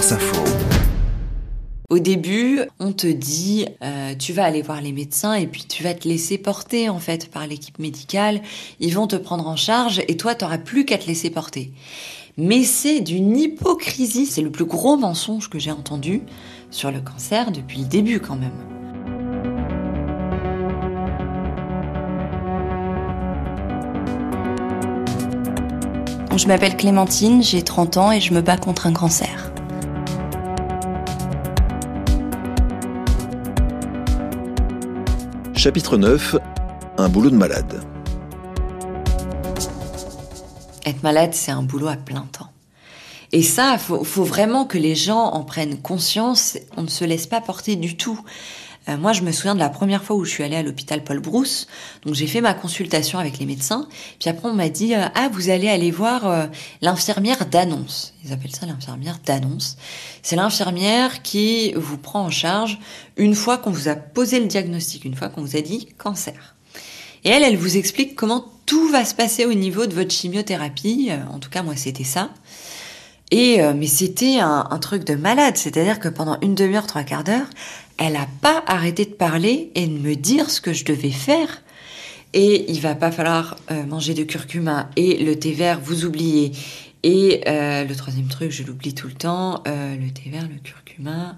Info. Au début, on te dit, euh, tu vas aller voir les médecins et puis tu vas te laisser porter en fait par l'équipe médicale. Ils vont te prendre en charge et toi, t'auras plus qu'à te laisser porter. Mais c'est d'une hypocrisie. C'est le plus gros mensonge que j'ai entendu sur le cancer depuis le début quand même. Je m'appelle Clémentine, j'ai 30 ans et je me bats contre un cancer. Chapitre 9 Un boulot de malade. Être malade, c'est un boulot à plein temps. Et ça, faut, faut vraiment que les gens en prennent conscience. On ne se laisse pas porter du tout. Euh, moi, je me souviens de la première fois où je suis allée à l'hôpital Paul Brousse. Donc, j'ai fait ma consultation avec les médecins. Puis après, on m'a dit euh, ah, vous allez aller voir euh, l'infirmière d'annonce. Ils appellent ça l'infirmière d'annonce. C'est l'infirmière qui vous prend en charge une fois qu'on vous a posé le diagnostic, une fois qu'on vous a dit cancer. Et elle, elle vous explique comment tout va se passer au niveau de votre chimiothérapie. En tout cas, moi, c'était ça. Et mais c'était un, un, truc de malade, c'est-à-dire que pendant une demi-heure, trois quarts d'heure, elle n'a pas arrêté de parler et de me dire ce que je devais faire. Et il va pas falloir euh, manger de curcuma et le thé vert, vous oubliez. Et euh, le troisième truc, je l'oublie tout le temps, euh, le thé vert, le curcuma.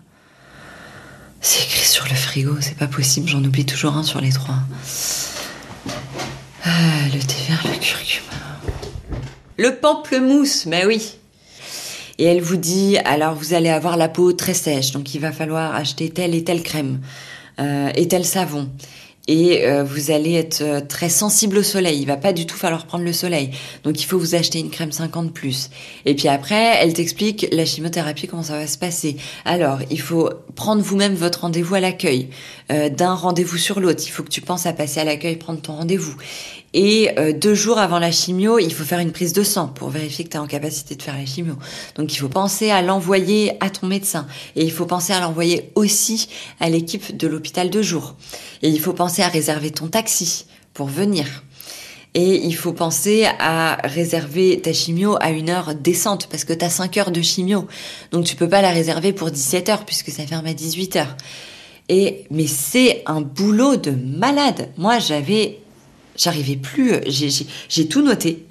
C'est écrit sur le frigo, c'est pas possible, j'en oublie toujours un sur les trois. le thé vert, le curcuma. Le pamplemousse, mais oui, et elle vous dit alors vous allez avoir la peau très sèche, donc il va falloir acheter telle et telle crème euh, et tel savon. Et euh, vous allez être euh, très sensible au soleil. Il va pas du tout falloir prendre le soleil. Donc il faut vous acheter une crème 50 plus. Et puis après, elle t'explique la chimiothérapie comment ça va se passer. Alors il faut prendre vous-même votre rendez-vous à l'accueil. D'un rendez-vous sur l'autre, il faut que tu penses à passer à l'accueil, prendre ton rendez-vous. Et euh, deux jours avant la chimio, il faut faire une prise de sang pour vérifier que tu es en capacité de faire la chimio. Donc il faut penser à l'envoyer à ton médecin. Et il faut penser à l'envoyer aussi à l'équipe de l'hôpital de jour. Et il faut penser à réserver ton taxi pour venir. Et il faut penser à réserver ta chimio à une heure décente parce que tu as 5 heures de chimio. Donc tu peux pas la réserver pour 17 heures puisque ça ferme à 18 heures. Et mais c'est un boulot de malade. Moi, j'avais J'arrivais plus, j'ai tout noté.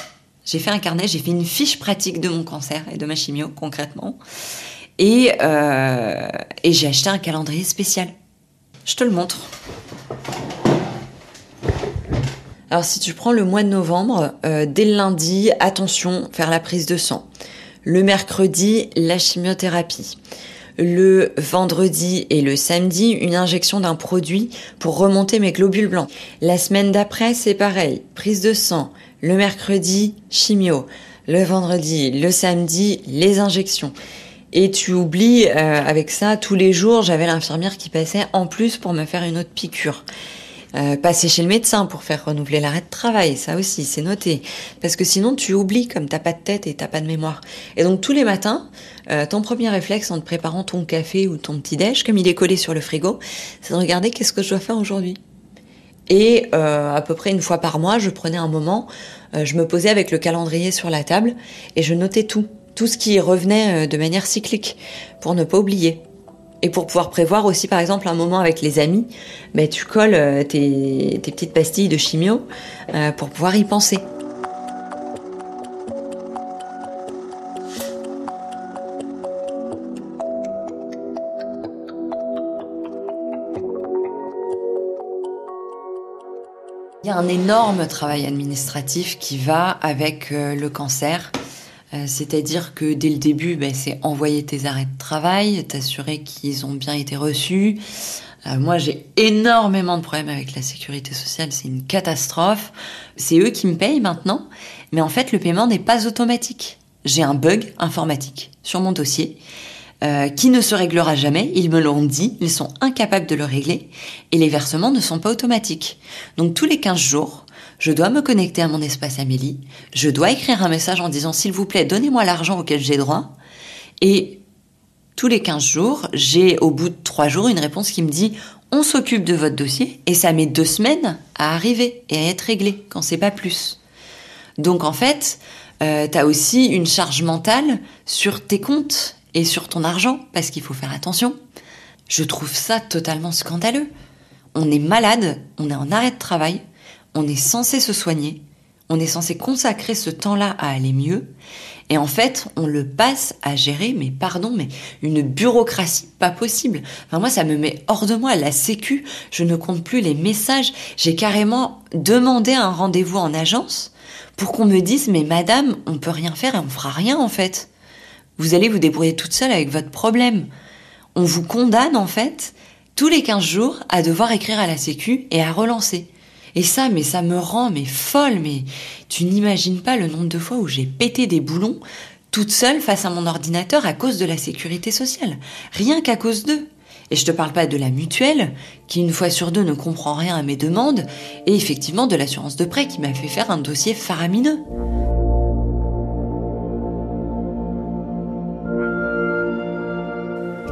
J'ai fait un carnet, j'ai fait une fiche pratique de mon cancer et de ma chimio concrètement. Et, euh, et j'ai acheté un calendrier spécial. Je te le montre. Alors si tu prends le mois de novembre, euh, dès le lundi, attention, faire la prise de sang. Le mercredi, la chimiothérapie le vendredi et le samedi une injection d'un produit pour remonter mes globules blancs. La semaine d'après, c'est pareil, prise de sang. Le mercredi, chimio. Le vendredi, le samedi, les injections. Et tu oublies, euh, avec ça, tous les jours, j'avais l'infirmière qui passait en plus pour me faire une autre piqûre. Euh, passer chez le médecin pour faire renouveler l'arrêt de travail, ça aussi, c'est noté. Parce que sinon, tu oublies comme t'as pas de tête et t'as pas de mémoire. Et donc, tous les matins, euh, ton premier réflexe en te préparant ton café ou ton petit déj, comme il est collé sur le frigo, c'est de regarder qu'est-ce que je dois faire aujourd'hui. Et euh, à peu près une fois par mois, je prenais un moment, je me posais avec le calendrier sur la table et je notais tout, tout ce qui revenait de manière cyclique, pour ne pas oublier. Et pour pouvoir prévoir aussi, par exemple, un moment avec les amis, ben, tu colles euh, tes, petites pastilles de chimio euh, pour pouvoir y penser. Il y a un énorme travail administratif qui va avec euh, le cancer. Euh, c'est-à-dire que dès le début, ben, c'est envoyer tes arrêts de travail, t'assurer qu'ils ont bien été reçus. Euh, moi, j'ai énormément de problèmes avec la sécurité sociale, c'est une catastrophe. C'est eux qui me payent maintenant, mais en fait, le paiement n'est pas automatique. J'ai un bug informatique sur mon dossier euh, qui ne se réglera jamais. Ils me l'ont dit, ils sont incapables de le régler et les versements ne sont pas automatiques. Donc tous les 15 jours, je dois me connecter à mon espace Amélie, je dois écrire un message en disant s'il vous plaît, donnez-moi l'argent auquel j'ai droit. Et tous les 15 jours, j'ai au bout de 3 jours une réponse qui me dit on s'occupe de votre dossier et ça met deux semaines à arriver et à être réglé quand c'est pas plus. Donc en fait, euh, tu as aussi une charge mentale sur tes comptes et sur ton argent, parce qu'il faut faire attention. Je trouve ça totalement scandaleux. On est malade, on est en arrêt de travail, on est censé se soigner, on est censé consacrer ce temps-là à aller mieux, et en fait, on le passe à gérer, mais pardon, mais une bureaucratie pas possible. Enfin, moi, ça me met hors de moi. La sécu, je ne compte plus les messages. J'ai carrément demandé un rendez-vous en agence pour qu'on me dise, mais madame, on peut rien faire et on fera rien, en fait. Vous allez vous débrouiller toute seule avec votre problème. On vous condamne, en fait, tous les 15 jours à devoir écrire à la sécu et à relancer. Et ça, mais ça me rend mais folle, mais tu n'imagines pas le nombre de fois où j'ai pété des boulons toute seule face à mon ordinateur à cause de la sécurité sociale. Rien qu'à cause d'eux. Et je te parle pas de la mutuelle, qui une fois sur deux ne comprend rien à mes demandes, et effectivement de l'assurance de prêt qui m'a fait faire un dossier faramineux.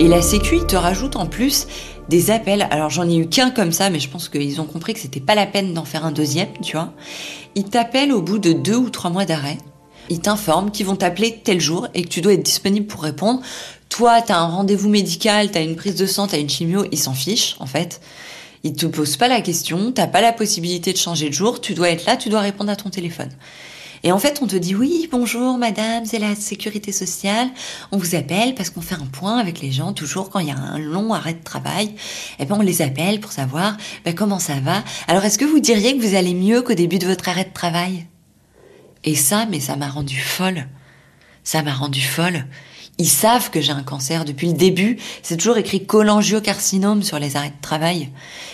Et la Sécu, il te rajoute en plus des appels. Alors j'en ai eu qu'un comme ça, mais je pense qu'ils ont compris que c'était pas la peine d'en faire un deuxième, tu vois. Ils t'appellent au bout de deux ou trois mois d'arrêt. Ils t'informent qu'ils vont t'appeler tel jour et que tu dois être disponible pour répondre. Toi, t'as un rendez-vous médical, t'as une prise de sang, t'as une chimio, ils s'en fichent, en fait. Ils te posent pas la question, t'as pas la possibilité de changer de jour, tu dois être là, tu dois répondre à ton téléphone. Et en fait, on te dit oui, bonjour madame, c'est la sécurité sociale. On vous appelle parce qu'on fait un point avec les gens toujours quand il y a un long arrêt de travail. Et eh ben on les appelle pour savoir ben, comment ça va. Alors est-ce que vous diriez que vous allez mieux qu'au début de votre arrêt de travail? Et ça, mais ça m'a rendu folle. Ça m'a rendu folle. Ils savent que j'ai un cancer depuis le début. C'est toujours écrit cholangiocarcinome sur les arrêts de travail.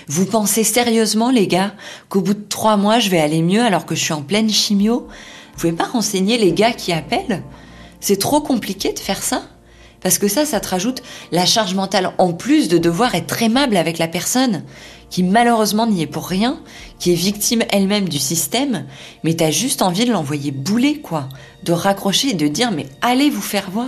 Vous pensez sérieusement, les gars, qu'au bout de trois mois, je vais aller mieux alors que je suis en pleine chimio? Vous pouvez pas renseigner les gars qui appellent? C'est trop compliqué de faire ça. Parce que ça, ça te rajoute la charge mentale en plus de devoir être aimable avec la personne qui malheureusement n'y est pour rien, qui est victime elle-même du système, mais t'as juste envie de l'envoyer bouler, quoi, de raccrocher et de dire mais allez vous faire voir.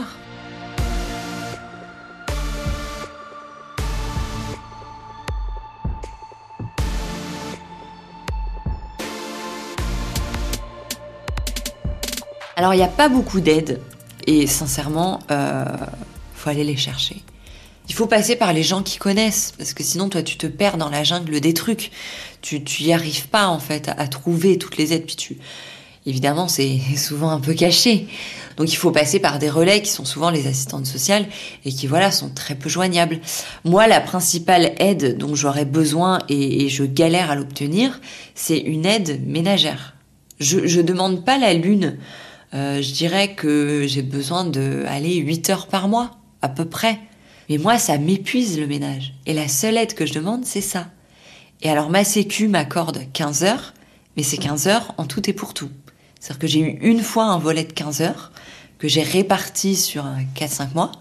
Alors il n'y a pas beaucoup d'aides et sincèrement, euh, faut aller les chercher. Il faut passer par les gens qui connaissent parce que sinon toi tu te perds dans la jungle des trucs. Tu tu y arrives pas en fait à, trouver toutes les aides puis tu évidemment c'est souvent un peu caché. Donc il faut passer par des relais qui sont souvent les assistantes sociales et qui voilà sont très peu joignables. Moi la principale aide dont j'aurais besoin et, et je galère à l'obtenir, c'est une aide ménagère. Je je demande pas la lune euh, je dirais que j'ai besoin de aller 8 heures par mois, à peu près. Mais moi, ça m'épuise le ménage. Et la seule aide que je demande, c'est ça. Et alors ma sécu m'accorde 15 heures, mais c'est 15 heures en tout et pour tout. C'est-à-dire que j'ai eu une fois un volet de 15 heures que j'ai réparti sur 4-5 mois.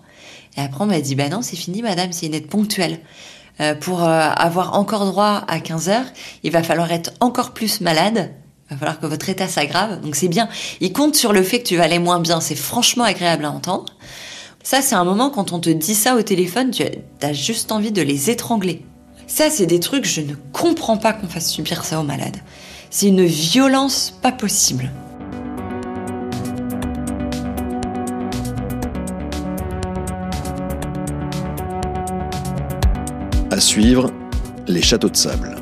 Et après, on m'a dit, bah non, c'est fini, madame, c'est une aide ponctuelle. Euh, pour euh, avoir encore droit à 15 heures, il va falloir être encore plus malade va falloir que votre état s'aggrave. Donc c'est bien. Il compte sur le fait que tu vas aller moins bien. C'est franchement agréable à entendre. Ça, c'est un moment quand on te dit ça au téléphone, tu as juste envie de les étrangler. Ça, c'est des trucs, je ne comprends pas qu'on fasse subir ça aux malades. C'est une violence pas possible. À suivre, les châteaux de sable.